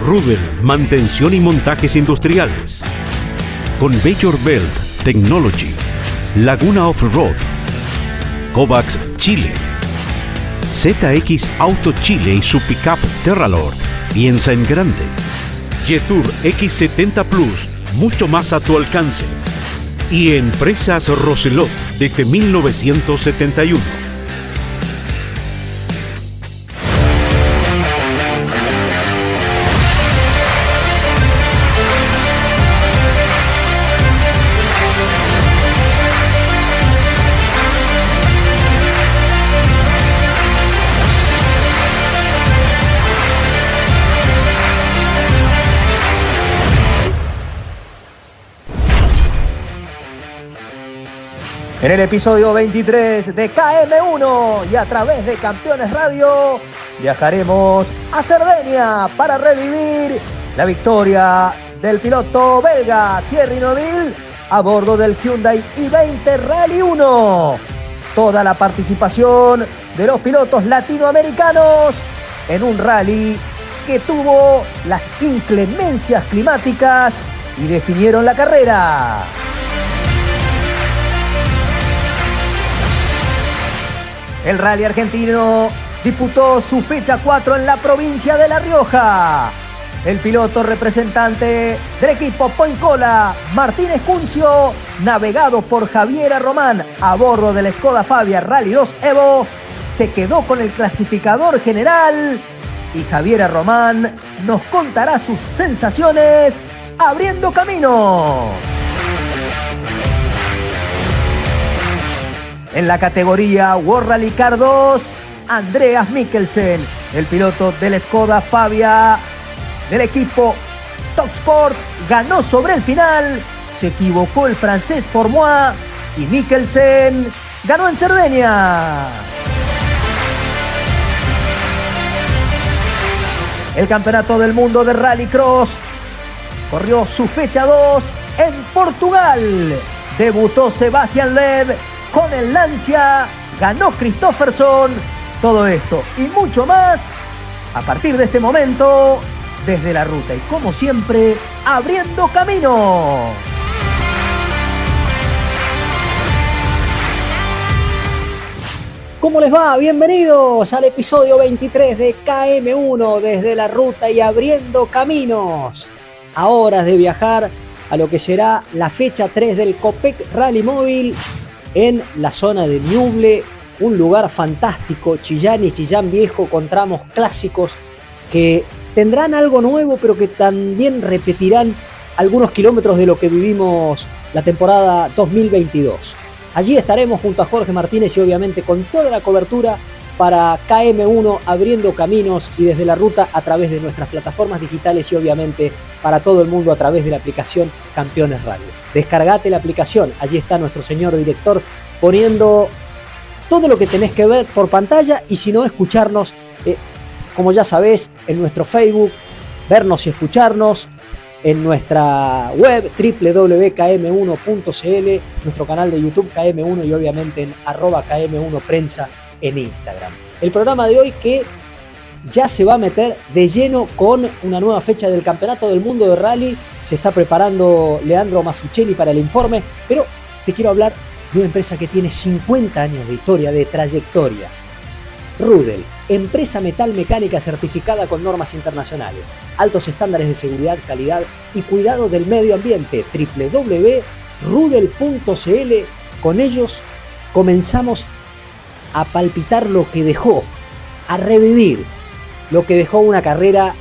Rubel, mantención y montajes industriales. Con Major Belt Technology. Laguna Off-Road. Kovacs Chile. ZX Auto Chile y su pickup Terralord. Piensa en grande. Jetour X70 Plus, mucho más a tu alcance. Y Empresas Roselot desde 1971. En el episodio 23 de KM1 y a través de Campeones Radio viajaremos a Cerdeña para revivir la victoria del piloto belga Thierry Neuville a bordo del Hyundai i20 Rally 1. Toda la participación de los pilotos latinoamericanos en un rally que tuvo las inclemencias climáticas y definieron la carrera. El rally argentino disputó su fecha 4 en la provincia de La Rioja. El piloto representante del equipo Poincola, Martínez Cuncio, navegado por Javiera Román a bordo del Skoda Fabia Rally 2 Evo, se quedó con el clasificador general y Javiera Román nos contará sus sensaciones abriendo camino. En la categoría World Rally Car 2, Andreas Mikkelsen, el piloto del Skoda Fabia del equipo Sport, ganó sobre el final. Se equivocó el francés Formois y Mikkelsen ganó en Cerdeña. El Campeonato del Mundo de Rallycross corrió su fecha 2 en Portugal. Debutó Sebastián Lev con el Lancia, ganó Christofferson. Todo esto y mucho más a partir de este momento desde la ruta y como siempre abriendo camino. ¿Cómo les va? Bienvenidos al episodio 23 de KM1 desde la ruta y abriendo caminos. A horas de viajar a lo que será la fecha 3 del Copec Rally Móvil en la zona de Ñuble, un lugar fantástico, Chillán y Chillán Viejo, con tramos clásicos que tendrán algo nuevo, pero que también repetirán algunos kilómetros de lo que vivimos la temporada 2022. Allí estaremos junto a Jorge Martínez y obviamente con toda la cobertura para KM1 abriendo caminos y desde la ruta a través de nuestras plataformas digitales y obviamente para todo el mundo a través de la aplicación Campeones Radio. Descargate la aplicación, allí está nuestro señor director poniendo todo lo que tenés que ver por pantalla y si no escucharnos, eh, como ya sabés, en nuestro Facebook, vernos y escucharnos, en nuestra web www.km1.cl, nuestro canal de YouTube KM1 y obviamente en arroba KM1 Prensa en Instagram. El programa de hoy que ya se va a meter de lleno con una nueva fecha del Campeonato del Mundo de Rally. Se está preparando Leandro Masuccelli para el informe, pero te quiero hablar de una empresa que tiene 50 años de historia, de trayectoria. Rudel, empresa metal mecánica certificada con normas internacionales, altos estándares de seguridad, calidad y cuidado del medio ambiente. www.rudel.cl. Con ellos comenzamos a palpitar lo que dejó, a revivir lo que dejó una carrera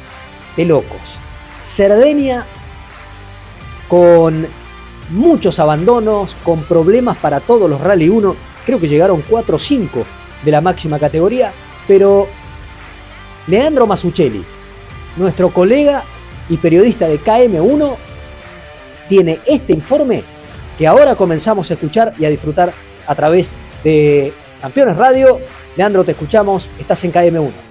de locos. Cerdeña con muchos abandonos, con problemas para todos los Rally 1, creo que llegaron 4 o 5 de la máxima categoría, pero Leandro Masuccelli, nuestro colega, y periodista de KM1, tiene este informe que ahora comenzamos a escuchar y a disfrutar a través de Campeones Radio. Leandro, te escuchamos, estás en KM1.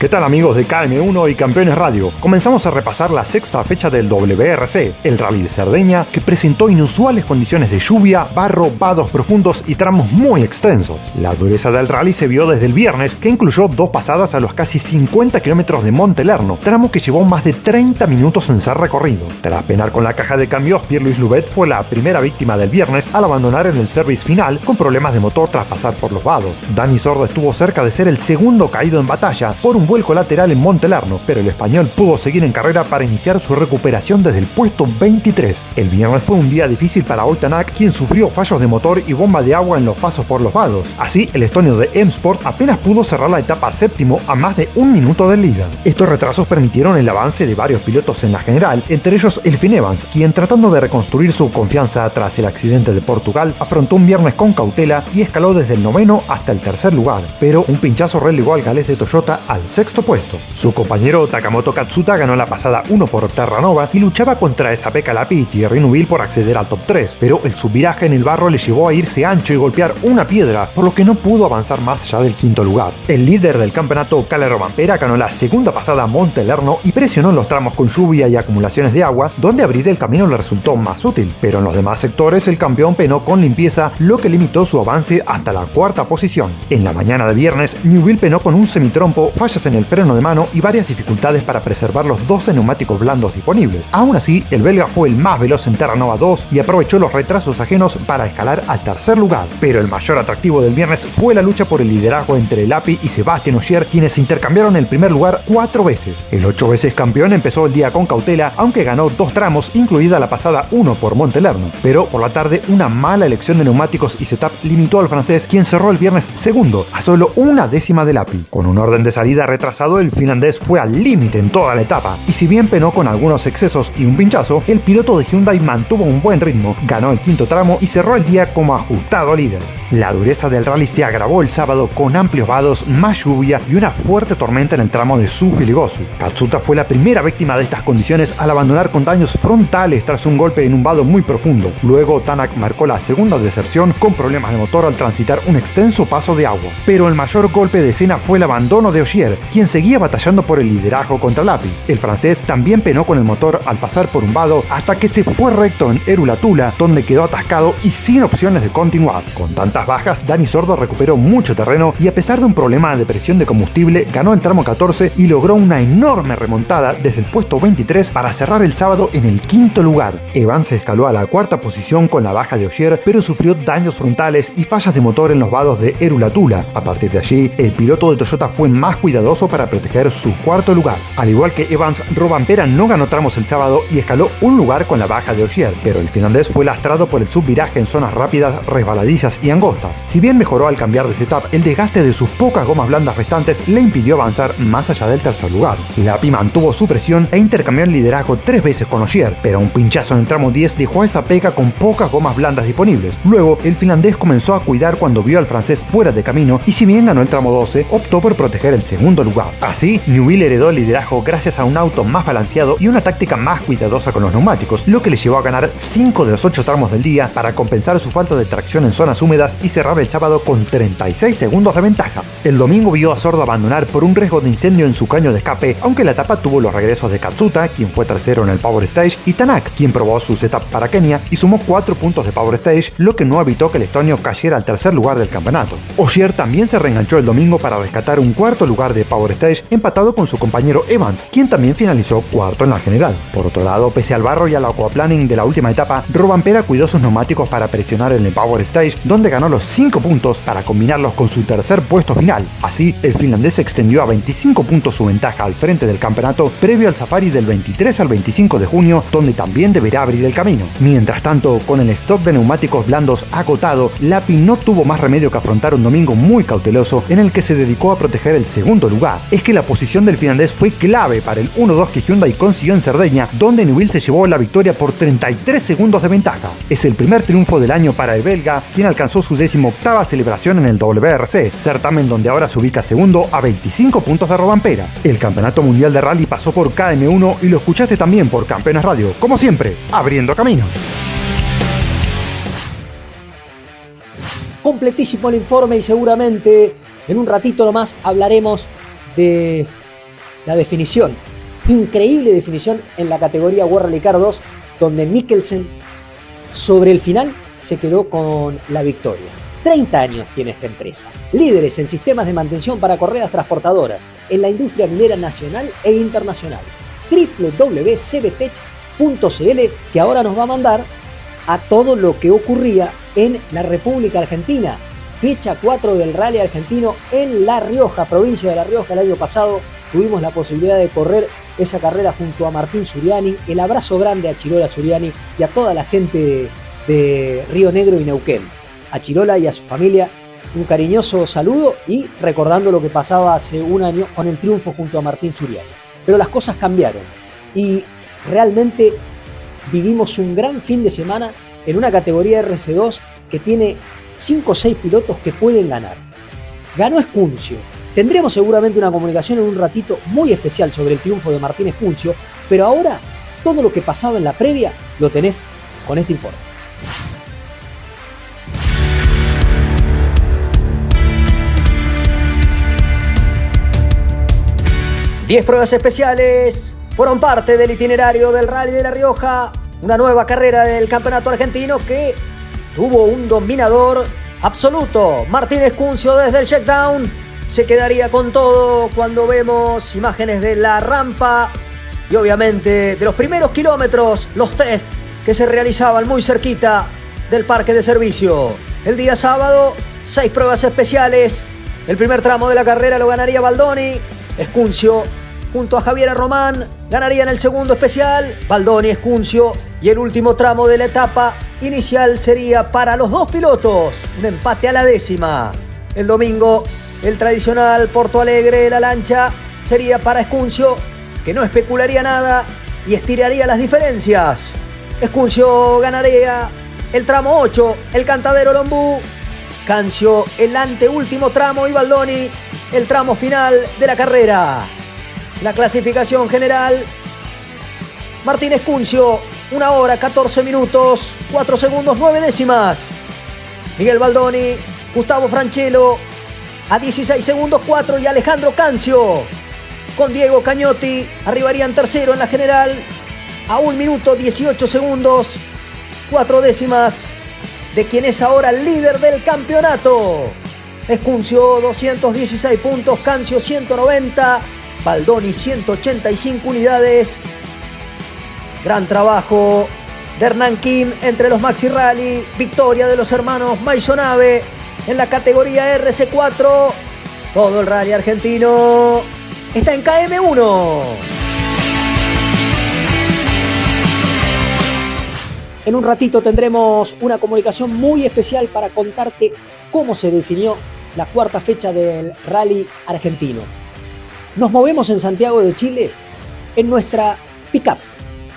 ¿Qué tal amigos de KM1 y Campeones Radio? Comenzamos a repasar la sexta fecha del WRC, el Rally de Cerdeña, que presentó inusuales condiciones de lluvia, barro, vados profundos y tramos muy extensos. La dureza del rally se vio desde el viernes, que incluyó dos pasadas a los casi 50 kilómetros de Monte Lerno, tramo que llevó más de 30 minutos en ser recorrido. Tras penar con la caja de cambios, Pierre-Louis Lubet fue la primera víctima del viernes al abandonar en el service final con problemas de motor tras pasar por los vados. Dani Sordo estuvo cerca de ser el segundo caído en batalla por un vuelco lateral en Montelerno, pero el español pudo seguir en carrera para iniciar su recuperación desde el puesto 23. El viernes fue un día difícil para Oltanak, quien sufrió fallos de motor y bomba de agua en los pasos por los vados. Así, el estonio de M-Sport apenas pudo cerrar la etapa séptimo a más de un minuto del líder. Estos retrasos permitieron el avance de varios pilotos en la general, entre ellos el Finn Evans, quien tratando de reconstruir su confianza tras el accidente de Portugal, afrontó un viernes con cautela y escaló desde el noveno hasta el tercer lugar, pero un pinchazo relegó al galés de Toyota al sexto puesto. Su compañero Takamoto Katsuta ganó la pasada 1 por Terranova y luchaba contra esa Lapi y Thierry Nubil por acceder al top 3, pero el subviraje en el barro le llevó a irse ancho y golpear una piedra, por lo que no pudo avanzar más allá del quinto lugar. El líder del campeonato, Calero Vampera, ganó la segunda pasada a Monte Lerno y presionó en los tramos con lluvia y acumulaciones de agua, donde abrir el camino le resultó más útil, pero en los demás sectores el campeón penó con limpieza, lo que limitó su avance hasta la cuarta posición. En la mañana de viernes, Newville penó con un semitrompo, fallas en el freno de mano y varias dificultades para preservar los 12 neumáticos blandos disponibles. Aún así, el belga fue el más veloz en Terranova 2 y aprovechó los retrasos ajenos para escalar al tercer lugar. Pero el mayor atractivo del viernes fue la lucha por el liderazgo entre Lapi y Sebastián Ogier, quienes intercambiaron el primer lugar cuatro veces. El ocho veces campeón empezó el día con cautela, aunque ganó dos tramos, incluida la pasada 1 por Montelerno. Pero por la tarde, una mala elección de neumáticos y setup limitó al francés, quien cerró el viernes segundo, a solo una décima de Lapi. Con un orden de salida retrasado, el finlandés fue al límite en toda la etapa, y si bien penó con algunos excesos y un pinchazo, el piloto de Hyundai mantuvo un buen ritmo, ganó el quinto tramo y cerró el día como ajustado líder. La dureza del rally se agravó el sábado con amplios vados, más lluvia y una fuerte tormenta en el tramo de Sufi Ligosu. Katsuta fue la primera víctima de estas condiciones al abandonar con daños frontales tras un golpe en un vado muy profundo. Luego Tanak marcó la segunda deserción con problemas de motor al transitar un extenso paso de agua. Pero el mayor golpe de escena fue el abandono de Ogier, quien seguía batallando por el liderazgo contra Lapi. El francés también penó con el motor al pasar por un vado hasta que se fue recto en Erulatula, donde quedó atascado y sin opciones de continuar. Con tantas bajas, Dani Sordo recuperó mucho terreno y a pesar de un problema de presión de combustible, ganó el tramo 14 y logró una enorme remontada desde el puesto 23 para cerrar el sábado en el quinto lugar. Evans se escaló a la cuarta posición con la baja de Ogier, pero sufrió daños frontales y fallas de motor en los vados de Erulatula. A partir de allí, el piloto de Toyota fue más cuidadoso para proteger su cuarto lugar. Al igual que Evans, Robampera no ganó tramos el sábado y escaló un lugar con la baja de Ogier, pero el finlandés fue lastrado por el subviraje en zonas rápidas, resbaladizas y angostas. Si bien mejoró al cambiar de setup, el desgaste de sus pocas gomas blandas restantes le impidió avanzar más allá del tercer lugar. Lapi mantuvo su presión e intercambió el liderazgo tres veces con Ogier, pero un pinchazo en el tramo 10 dejó a esa pega con pocas gomas blandas disponibles. Luego, el finlandés comenzó a cuidar cuando vio al francés fuera de camino y si bien ganó el tramo 12, optó por proteger el segundo lugar. Así, Newville heredó el liderazgo gracias a un auto más balanceado y una táctica más cuidadosa con los neumáticos, lo que le llevó a ganar 5 de los 8 tramos del día para compensar su falta de tracción en zonas húmedas y cerrar el sábado con 36 segundos de ventaja. El domingo vio a Sordo abandonar por un riesgo de incendio en su caño de escape, aunque la etapa tuvo los regresos de Katsuta, quien fue tercero en el Power Stage, y Tanak, quien probó su setup para Kenia y sumó 4 puntos de Power Stage, lo que no evitó que el estonio cayera al tercer lugar del campeonato. Ogier también se reenganchó el domingo para rescatar un cuarto lugar de Power Stage empatado con su compañero Evans, quien también finalizó cuarto en la general. Por otro lado, pese al barro y al aquaplaning de la última etapa, Robampera cuidó sus neumáticos para presionar en el Power Stage, donde ganó los 5 puntos para combinarlos con su tercer puesto final. Así, el finlandés extendió a 25 puntos su ventaja al frente del campeonato previo al safari del 23 al 25 de junio, donde también deberá abrir el camino. Mientras tanto, con el stock de neumáticos blandos acotado, Lapi no tuvo más remedio que afrontar un domingo muy cauteloso en el que se dedicó a proteger el segundo lugar. Es que la posición del finlandés fue clave para el 1-2 que Hyundai consiguió en Cerdeña, donde Newell se llevó la victoria por 33 segundos de ventaja. Es el primer triunfo del año para el belga, quien alcanzó su décimo octava celebración en el WRC, certamen donde ahora se ubica segundo a 25 puntos de Robampera. El Campeonato Mundial de Rally pasó por KM1 y lo escuchaste también por Campeones Radio, como siempre, abriendo caminos. Completísimo el informe y seguramente en un ratito nomás hablaremos de la definición. Increíble definición en la categoría World Rally Car 2, donde Mikkelsen sobre el final se quedó con la victoria. 30 años tiene esta empresa. Líderes en sistemas de mantención para correas transportadoras en la industria minera nacional e internacional. www.cbtech.cl que ahora nos va a mandar a todo lo que ocurría en la República Argentina. Fecha 4 del Rally Argentino en La Rioja, provincia de La Rioja. El año pasado tuvimos la posibilidad de correr esa carrera junto a Martín Suriani. El abrazo grande a Chirola Suriani y a toda la gente de Río Negro y Neuquén. A Chirola y a su familia un cariñoso saludo y recordando lo que pasaba hace un año con el triunfo junto a Martín Suriani. Pero las cosas cambiaron y realmente vivimos un gran fin de semana en una categoría RC2 que tiene 5 o 6 pilotos que pueden ganar. Ganó Escuncio. Tendremos seguramente una comunicación en un ratito muy especial sobre el triunfo de Martín Escuncio, pero ahora todo lo que pasaba en la previa lo tenés con este informe. 10 pruebas especiales fueron parte del itinerario del Rally de La Rioja, una nueva carrera del campeonato argentino que tuvo un dominador absoluto. Martín Escuncio desde el checkdown se quedaría con todo cuando vemos imágenes de la rampa y obviamente de los primeros kilómetros, los test que se realizaban muy cerquita del parque de servicio. El día sábado, seis pruebas especiales. El primer tramo de la carrera lo ganaría Baldoni. Escuncio junto a Javier Román ganarían el segundo especial, Baldoni, Escuncio y el último tramo de la etapa inicial sería para los dos pilotos, un empate a la décima. El domingo, el tradicional Porto Alegre, la lancha, sería para Escuncio, que no especularía nada y estiraría las diferencias. Escuncio ganaría el tramo 8, el cantadero Lombú, Cancio el anteúltimo tramo y Baldoni el tramo final de la carrera. La clasificación general. Martín Escuncio, 1 hora 14 minutos, 4 segundos 9 décimas. Miguel Baldoni, Gustavo Franchelo, a 16 segundos 4 y Alejandro Cancio. Con Diego Cañotti arribarían tercero en la general a 1 minuto 18 segundos, 4 décimas de quien es ahora el líder del campeonato. Escuncio 216 puntos, Cancio 190. Baldoni 185 unidades. Gran trabajo de Hernán Kim entre los Maxi Rally. Victoria de los hermanos Maisonave en la categoría RC4. Todo el rally argentino está en KM1. En un ratito tendremos una comunicación muy especial para contarte cómo se definió la cuarta fecha del rally argentino. Nos movemos en Santiago de Chile en nuestra pickup,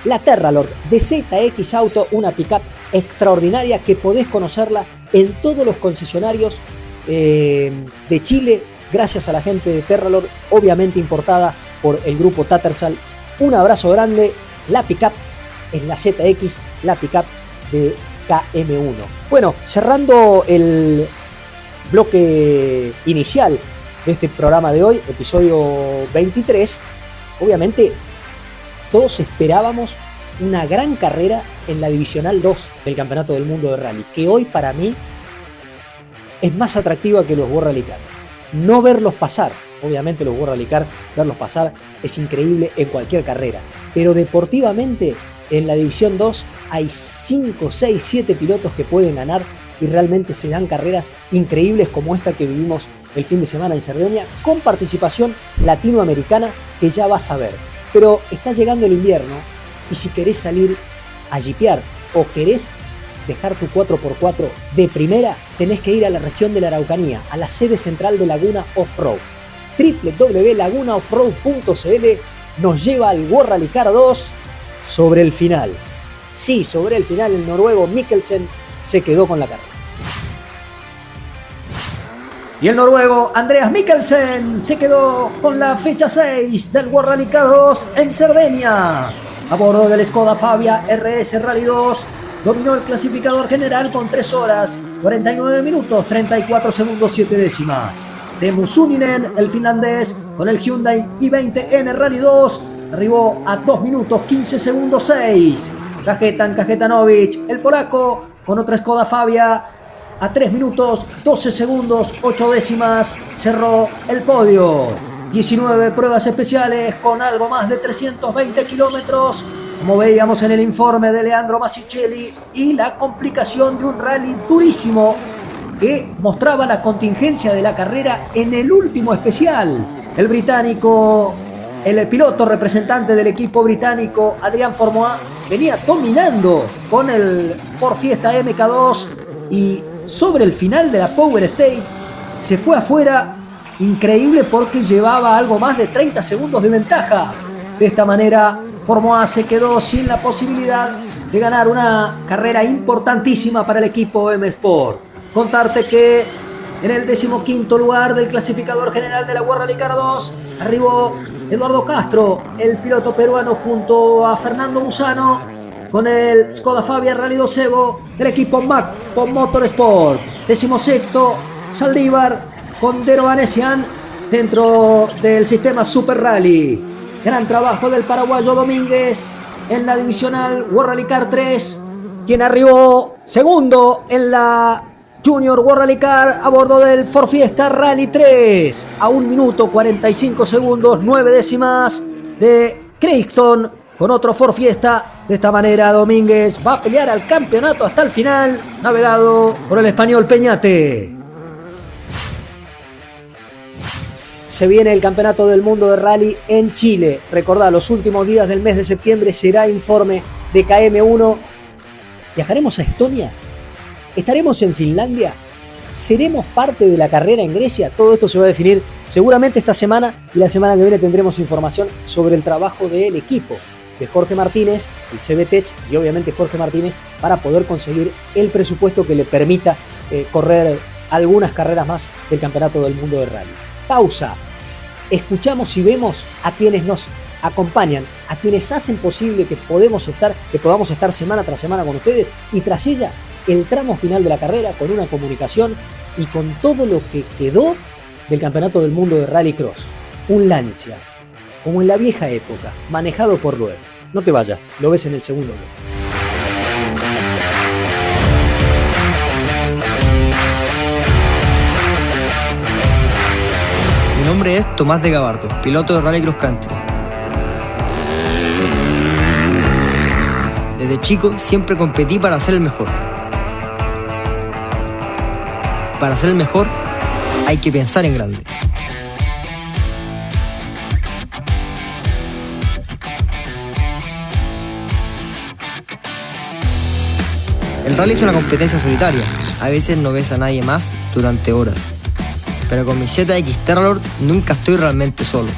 la Terralord de ZX Auto, una pickup extraordinaria que podés conocerla en todos los concesionarios eh, de Chile, gracias a la gente de Terralord, obviamente importada por el grupo Tattersall. Un abrazo grande, la pickup es la ZX, la pickup de KM1. Bueno, cerrando el bloque inicial de este programa de hoy, episodio 23, obviamente todos esperábamos una gran carrera en la Divisional 2 del Campeonato del Mundo de Rally, que hoy para mí es más atractiva que los World Rally. No verlos pasar, obviamente los World Rally Car, verlos pasar es increíble en cualquier carrera, pero deportivamente en la División 2 hay 5, 6, 7 pilotos que pueden ganar y realmente se dan carreras increíbles como esta que vivimos el fin de semana en Cerdeña, con participación latinoamericana que ya vas a ver. Pero está llegando el invierno y si querés salir a jipear o querés dejar tu 4x4 de primera, tenés que ir a la región de la Araucanía, a la sede central de Laguna Offroad. www.lagunaoffroad.cl nos lleva al World Rally Car 2 sobre el final. Sí, sobre el final el noruego Mikkelsen se quedó con la carrera. Y el noruego Andreas Mikkelsen se quedó con la fecha 6 del World Rally Car 2 en Cerdeña. A bordo del Skoda Fabia RS Rally 2 dominó el clasificador general con 3 horas, 49 minutos, 34 segundos, 7 décimas. Teemu Suninen, el finlandés, con el Hyundai i20N Rally 2, arribó a 2 minutos, 15 segundos, 6. Kajetan Kajetanovic, el polaco, con otra Skoda Fabia, a 3 minutos, 12 segundos, 8 décimas, cerró el podio. 19 pruebas especiales con algo más de 320 kilómetros como veíamos en el informe de Leandro Massicelli, y la complicación de un rally durísimo que mostraba la contingencia de la carrera en el último especial. El británico, el piloto representante del equipo británico, Adrián Formoa, venía dominando con el Ford Fiesta MK2 y sobre el final de la Power Stage se fue afuera increíble porque llevaba algo más de 30 segundos de ventaja. De esta manera Formoa se quedó sin la posibilidad de ganar una carrera importantísima para el equipo M Sport. Contarte que en el decimoquinto lugar del clasificador general de la Guardia Rally 2 arribó Eduardo Castro, el piloto peruano junto a Fernando Musano con el Skoda Fabia Rally 2 Evo del equipo Mac Motorsport. Decimosexto Saldívar con Dero dentro del sistema Super Rally. Gran trabajo del paraguayo Domínguez en la divisional World Rally Car 3, quien arribó segundo en la Junior World Rally Car a bordo del Ford Fiesta Rally 3 a 1 minuto 45 segundos 9 décimas de Creighton con otro Ford Fiesta. De esta manera Domínguez va a pelear al campeonato hasta el final, navegado por el español Peñate. Se viene el Campeonato del Mundo de Rally en Chile. Recordad, los últimos días del mes de septiembre será informe de KM1. ¿Viajaremos a Estonia? ¿Estaremos en Finlandia? ¿Seremos parte de la carrera en Grecia? Todo esto se va a definir seguramente esta semana y la semana que viene tendremos información sobre el trabajo del equipo de Jorge Martínez, el CBTech y obviamente Jorge Martínez para poder conseguir el presupuesto que le permita eh, correr algunas carreras más del Campeonato del Mundo de Rally. Pausa, escuchamos y vemos a quienes nos acompañan, a quienes hacen posible que, podemos estar, que podamos estar semana tras semana con ustedes y tras ella el tramo final de la carrera con una comunicación y con todo lo que quedó del Campeonato del Mundo de Rally Cross. Un Lancia, como en la vieja época, manejado por Luego. No te vayas, lo ves en el segundo bloque. Mi nombre es Tomás de Gabardo, piloto de Rally Cross Country. Desde chico siempre competí para ser el mejor. Para ser el mejor hay que pensar en grande. El rally es una competencia solitaria. A veces no ves a nadie más durante horas pero con mi ZX Terralord nunca estoy realmente solo.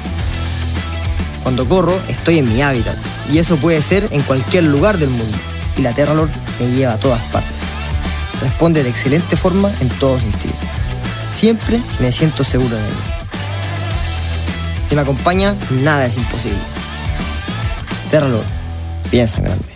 Cuando corro, estoy en mi hábitat, y eso puede ser en cualquier lugar del mundo, y la Terralord me lleva a todas partes. Responde de excelente forma en todo sentido. Siempre me siento seguro en ella. Si me acompaña, nada es imposible. Terralord, piensa en grande.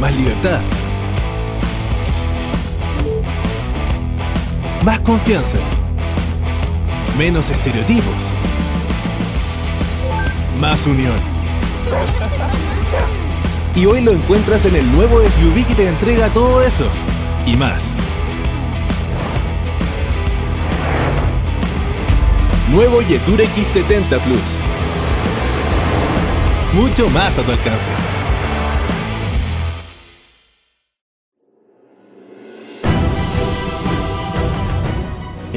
Más libertad. Más confianza. Menos estereotipos. Más unión. Y hoy lo encuentras en el nuevo SUV que te entrega todo eso. Y más. Nuevo Yetur X70 Plus. Mucho más a tu alcance.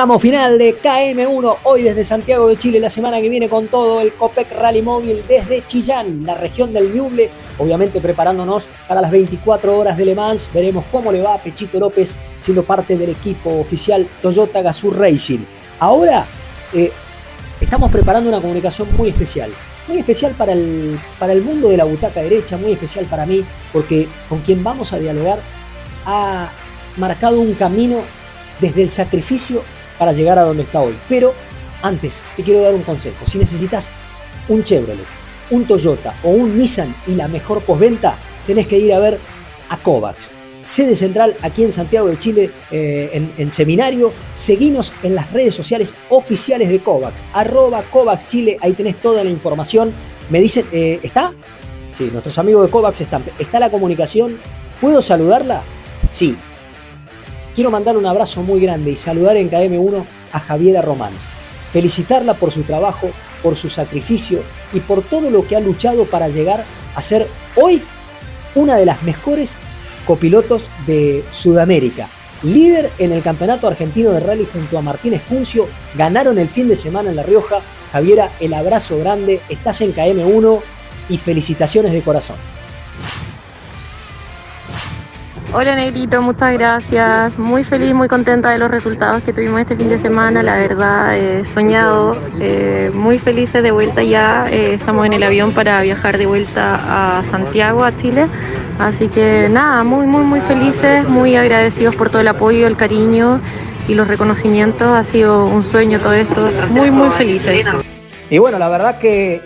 Tramo final de KM1, hoy desde Santiago de Chile, la semana que viene con todo el Copec Rally Móvil desde Chillán, la región del Ñuble, obviamente preparándonos para las 24 horas de Le Mans, veremos cómo le va a Pechito López siendo parte del equipo oficial Toyota Gazoo Racing. Ahora eh, estamos preparando una comunicación muy especial, muy especial para el, para el mundo de la butaca derecha, muy especial para mí, porque con quien vamos a dialogar ha marcado un camino desde el sacrificio para llegar a donde está hoy. Pero antes te quiero dar un consejo. Si necesitas un Chevrolet, un Toyota o un Nissan y la mejor postventa, tenés que ir a ver a Kovacs. Sede central aquí en Santiago de Chile, eh, en, seminario. Seguinos en las redes sociales oficiales de Kovacs, arroba Kovacs Chile, ahí tenés toda la información. Me dicen, eh, ¿está? Sí, nuestros amigos de Kovacs están. ¿Está la comunicación? ¿Puedo saludarla? Sí, Quiero mandar un abrazo muy grande y saludar en KM1 a Javiera Román. felicitarla por su trabajo, por su sacrificio y por todo lo que ha luchado para llegar a ser hoy una de las mejores copilotos de Sudamérica. Líder en el Campeonato Argentino de Rally junto a Martín Escuncio, ganaron el fin de semana en La Rioja. Javiera, el abrazo grande, estás en KM1 y felicitaciones de corazón. Hola Negrito, muchas gracias. Muy feliz, muy contenta de los resultados que tuvimos este fin de semana. La verdad, eh, soñado, eh, muy felices de vuelta ya. Eh, estamos en el avión para viajar de vuelta a Santiago, a Chile. Así que nada, muy, muy, muy felices, muy agradecidos por todo el apoyo, el cariño y los reconocimientos. Ha sido un sueño todo esto. Muy, muy felices. Y bueno, la verdad que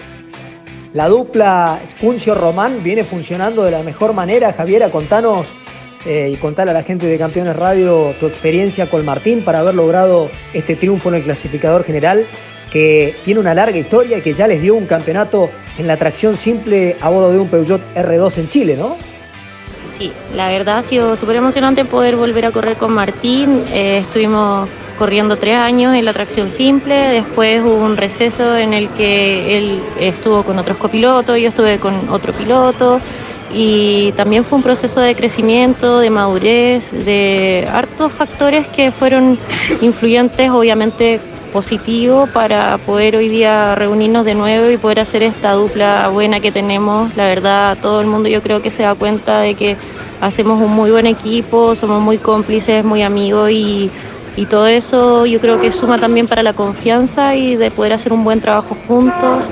la dupla Scuncio-Román viene funcionando de la mejor manera. Javiera, contanos eh, y contar a la gente de Campeones Radio tu experiencia con Martín para haber logrado este triunfo en el clasificador general que tiene una larga historia y que ya les dio un campeonato en la tracción simple a bordo de un Peugeot R2 en Chile, ¿no? Sí, la verdad ha sido súper emocionante poder volver a correr con Martín. Eh, estuvimos corriendo tres años en la tracción simple, después hubo un receso en el que él estuvo con otros copilotos, yo estuve con otro piloto y también fue un proceso de crecimiento, de madurez, de hartos factores que fueron influyentes, obviamente positivos, para poder hoy día reunirnos de nuevo y poder hacer esta dupla buena que tenemos. La verdad, todo el mundo yo creo que se da cuenta de que hacemos un muy buen equipo, somos muy cómplices, muy amigos y, y todo eso yo creo que suma también para la confianza y de poder hacer un buen trabajo juntos.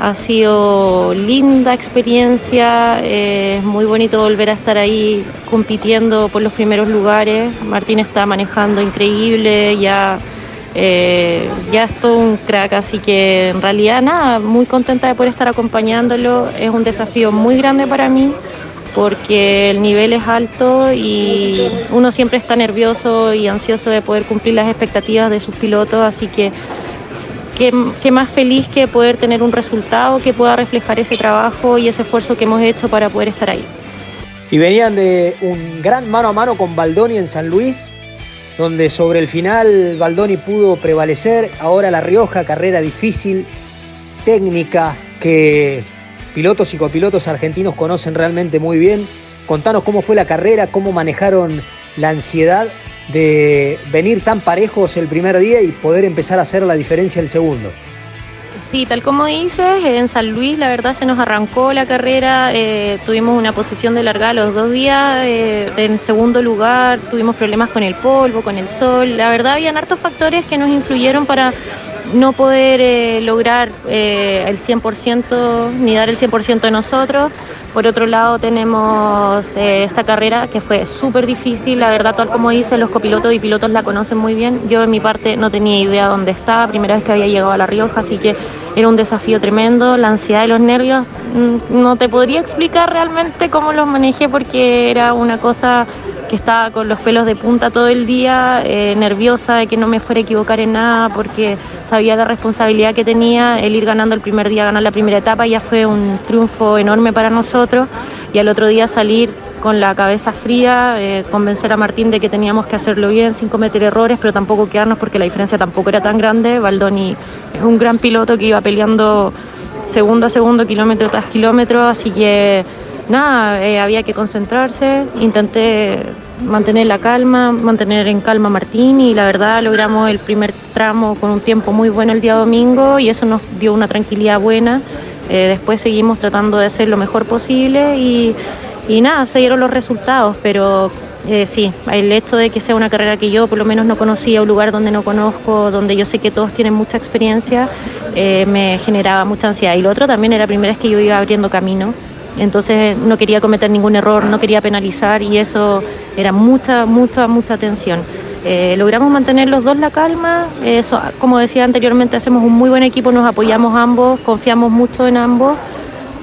Ha sido linda experiencia, es muy bonito volver a estar ahí compitiendo por los primeros lugares. Martín está manejando increíble, ya, eh, ya es todo un crack, así que en realidad nada, muy contenta de poder estar acompañándolo. Es un desafío muy grande para mí porque el nivel es alto y uno siempre está nervioso y ansioso de poder cumplir las expectativas de sus pilotos, así que qué, más feliz que poder tener un resultado que pueda reflejar ese trabajo y ese esfuerzo que hemos hecho para poder estar ahí. Y venían de un gran mano a mano con Baldoni en San Luis, donde sobre el final Baldoni pudo prevalecer. Ahora La Rioja, carrera difícil, técnica, que pilotos y copilotos argentinos conocen realmente muy bien. Contanos cómo fue la carrera, cómo manejaron la ansiedad de venir tan parejos el primer día y poder empezar a hacer la diferencia el segundo. Sí, tal como dices, en San Luis la verdad se nos arrancó la carrera, eh, tuvimos una posición de largada los dos días, eh, en segundo lugar tuvimos problemas con el polvo, con el sol, la verdad habían hartos factores que nos influyeron para no poder eh, lograr el 100% ni dar el 100% de nosotros. Por otro lado tenemos eh, esta carrera que fue súper difícil, la verdad tal como dice, los copilotos y pilotos la conocen muy bien. Yo en mi parte no tenía idea dónde estaba, primera vez que había llegado a La Rioja, así que era un desafío tremendo, la ansiedad y los nervios. Mm, no te podría explicar realmente cómo los manejé porque era una cosa que estaba con los pelos de punta todo el día, eh, nerviosa de que no me fuera a equivocar en nada porque sabía la responsabilidad que tenía. El ir ganando el primer día, ganar la primera etapa ya fue un triunfo enorme para nosotros y al otro día salir con la cabeza fría, eh, convencer a Martín de que teníamos que hacerlo bien sin cometer errores, pero tampoco quedarnos porque la diferencia tampoco era tan grande. Baldoni es un gran piloto que iba peleando segundo a segundo, kilómetro tras kilómetro, así que nada, eh, había que concentrarse, intenté mantener la calma, mantener en calma a Martín y la verdad logramos el primer tramo con un tiempo muy bueno el día domingo y eso nos dio una tranquilidad buena. Eh, después seguimos tratando de hacer lo mejor posible y, y nada, se dieron los resultados, pero eh, sí, el hecho de que sea una carrera que yo por lo menos no conocía, un lugar donde no conozco, donde yo sé que todos tienen mucha experiencia, me generaba mucha ansiedad. Y lo otro también era la primera vez que yo iba abriendo camino entonces no quería cometer ningún error, no quería penalizar y eso era mucha, mucha, mucha tensión. Eh, logramos mantener los dos la calma, eso, como decía anteriormente, hacemos un muy buen equipo, nos apoyamos ambos, confiamos mucho en ambos,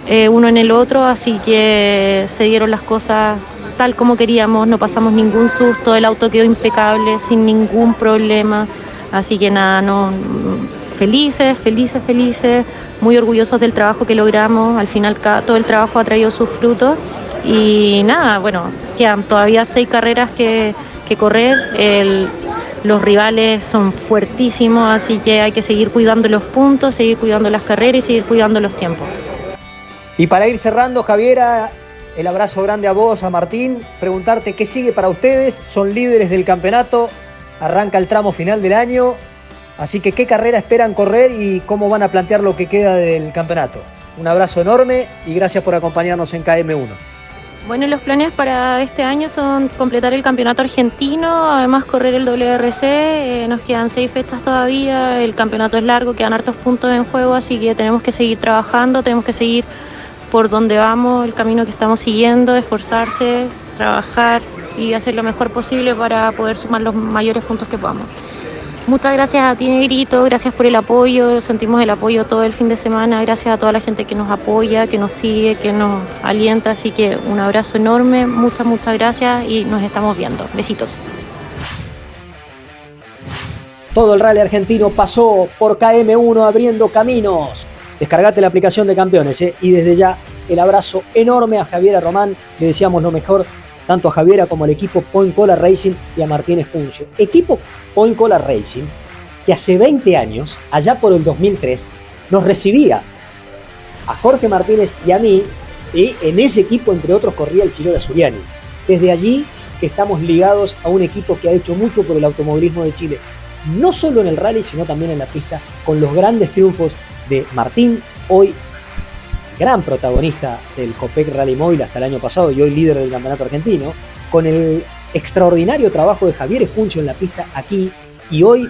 eh, uno en el otro, así que se dieron las cosas tal como queríamos, no pasamos ningún susto, el auto quedó impecable, sin ningún problema, así que nada, no, felices, felices, felices muy orgullosos del trabajo que logramos. Al final todo el trabajo ha traído sus frutos. Y nada, bueno, quedan todavía seis carreras que, correr. Los rivales son fuertísimos, así que hay que seguir cuidando los puntos, seguir cuidando las carreras y seguir cuidando los tiempos. Y para ir cerrando, Javiera, el abrazo grande a vos, a Martín, preguntarte qué sigue para ustedes, son líderes del campeonato, arranca el tramo final del año, así que qué carrera esperan correr y cómo van a plantear lo que queda del campeonato. Un abrazo enorme y gracias por acompañarnos en KM1. Bueno, los planes para este año son completar el campeonato argentino, además correr el WRC, eh, nos quedan seis fechas todavía, el campeonato es largo, quedan hartos puntos en juego, así que tenemos que seguir trabajando, tenemos que seguir por donde vamos, el camino que estamos siguiendo, esforzarse, trabajar y hacer lo mejor posible para poder sumar los mayores puntos que podamos. Muchas gracias a ti, Negrito, gracias por el apoyo, sentimos el apoyo todo el fin de semana, gracias a toda la gente que nos apoya, que nos sigue, que nos alienta, así que un abrazo enorme, muchas, muchas gracias y nos estamos viendo. Besitos. Todo el rally argentino pasó por KM1 abriendo caminos. Descargate la aplicación de campeones ¿eh? y desde ya el abrazo enorme a Javiera Román. Le deseamos lo mejor tanto a Javiera como al equipo Point Cola Racing y a Martín Espuncio. Equipo Point Cola Racing que hace 20 años, allá por el 2003, nos recibía a Jorge Martínez y a mí, y en ese equipo, entre otros, corría el Chilo de Azuriani. Desde allí que estamos ligados a un equipo que ha hecho mucho por el automovilismo de Chile, no solo en el rally, sino también en la pista, con los grandes triunfos de Martín, hoy gran protagonista del Copec Rally Móvil hasta el año pasado y hoy líder del campeonato argentino, con el extraordinario trabajo de Javier Espuncio en la pista aquí y hoy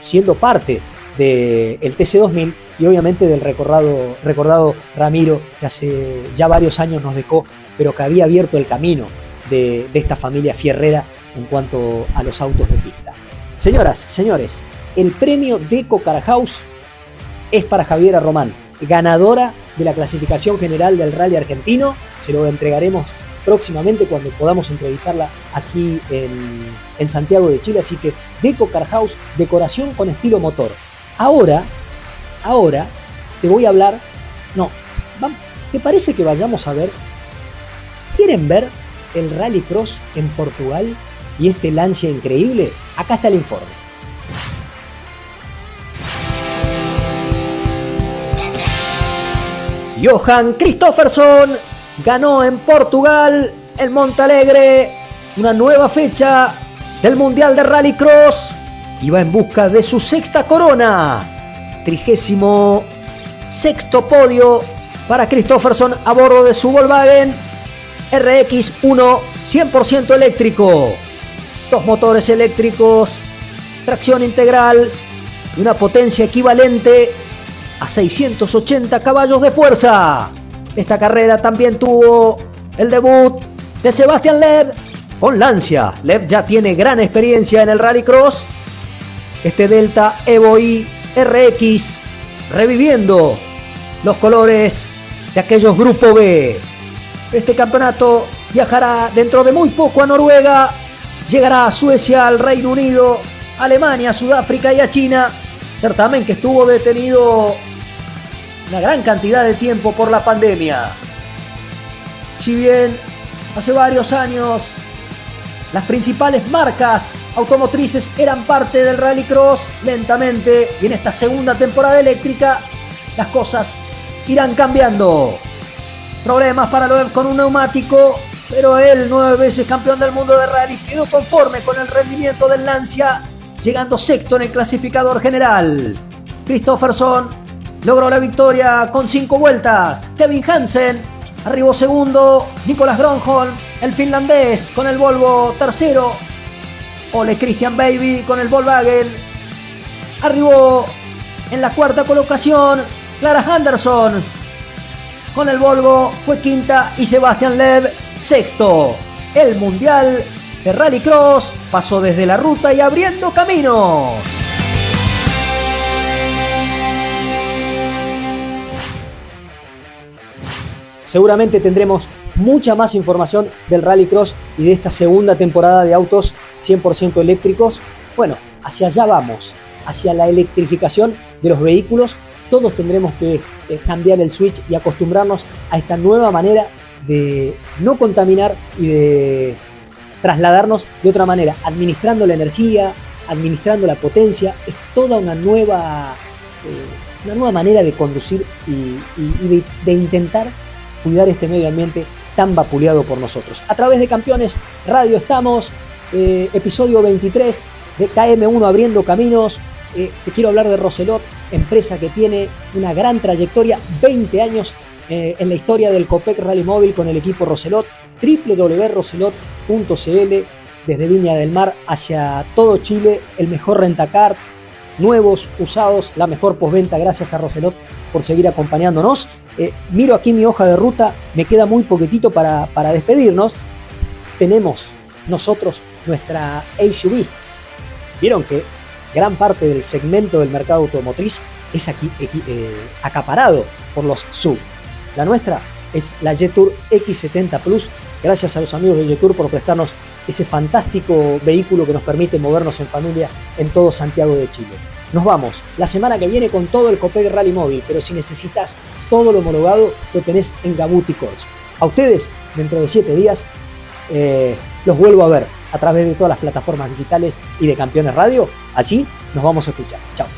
siendo parte del TC2000 y obviamente del recordado, recordado Ramiro que hace ya varios años nos dejó, pero que había abierto el camino de, de esta familia fierrera en cuanto a los autos de pista. Señoras, señores, el premio Deco Carajaus es para Javiera Román, ganadora de la clasificación general del rally argentino. Se lo entregaremos próximamente cuando podamos entrevistarla aquí en, Santiago de Chile. Así que Deco Car House, decoración con estilo motor. Ahora, ahora te voy a hablar. No, ¿te parece que vayamos a ver? ¿Quieren ver el Rally Cross en Portugal y este Lancia increíble? Acá está el informe. Johan Christofferson ganó en Portugal, en Montalegre, una nueva fecha del Mundial de Rallycross y va en busca de su sexta corona. Trigésimo sexto podio para Christofferson a bordo de su Volkswagen RX1 100% eléctrico. Dos motores eléctricos, tracción integral y una potencia equivalente a 680 caballos de fuerza. Esta carrera también tuvo el debut de Sebastián Lev con Lancia. Lev ya tiene gran experiencia en el rallycross. Este Delta Evo I RX reviviendo los colores de aquellos Grupo B. Este campeonato viajará dentro de muy poco a Noruega, llegará a Suecia, al Reino Unido, Alemania, Sudáfrica y a China. Certamen que estuvo detenido una gran cantidad de tiempo por la pandemia. Si bien hace varios años las principales marcas automotrices eran parte del rallycross, lentamente y en esta segunda temporada eléctrica las cosas irán cambiando. Problemas para Loeb con un neumático, pero él, nueve veces campeón del mundo de rally, quedó conforme con el rendimiento del Lancia, llegando sexto en el clasificador general. Christopherson logró la victoria con cinco vueltas. Kevin Hansen arribó segundo. Nicolas Gronholm, el finlandés, con el Volvo tercero. Ole Christian Baby con el Volkswagen. Arribó en la cuarta colocación. Clara Anderson con el Volvo fue quinta y Sebastian Lev sexto. El Mundial de Rallycross pasó desde la ruta y abriendo caminos. Seguramente tendremos mucha más información del Rallycross y de esta segunda temporada de autos 100% eléctricos. Bueno, hacia allá vamos, hacia la electrificación de los vehículos. Todos tendremos que eh, cambiar el switch y acostumbrarnos a esta nueva manera de no contaminar y de trasladarnos de otra manera, administrando la energía, administrando la potencia, es toda una nueva, eh, una nueva manera de conducir y, de, intentar cuidar este medio ambiente tan vapuleado por nosotros. A través de Campeones Radio estamos, eh, episodio 23 de KM1 Abriendo Caminos. Eh, te quiero hablar de Roselot, empresa que tiene una gran trayectoria, 20 años en la historia del Copec Rally Móvil con el equipo Roselot, www.roselot.cl desde Viña del Mar hacia todo Chile, el mejor rentacar, nuevos, usados, la mejor postventa. Gracias a Roselot por seguir acompañándonos. Eh, miro aquí mi hoja de ruta, me queda muy poquitito para, para despedirnos. Tenemos nosotros nuestra SUV. Vieron que gran parte del segmento del mercado automotriz es aquí, eh, acaparado por los SUV. La nuestra es la Jetour X70 Plus. Gracias a los amigos de Jetour por prestarnos ese fantástico vehículo que nos permite movernos en familia en todo Santiago de Chile. Nos vamos la semana que viene con todo el Copeg Rally Móvil, pero si necesitas todo lo homologado, lo tenés en Gabuti Corso. A ustedes, dentro de siete días, eh, los vuelvo a ver a través de todas las plataformas digitales y de Campeones Radio. Allí nos vamos a escuchar. Chao.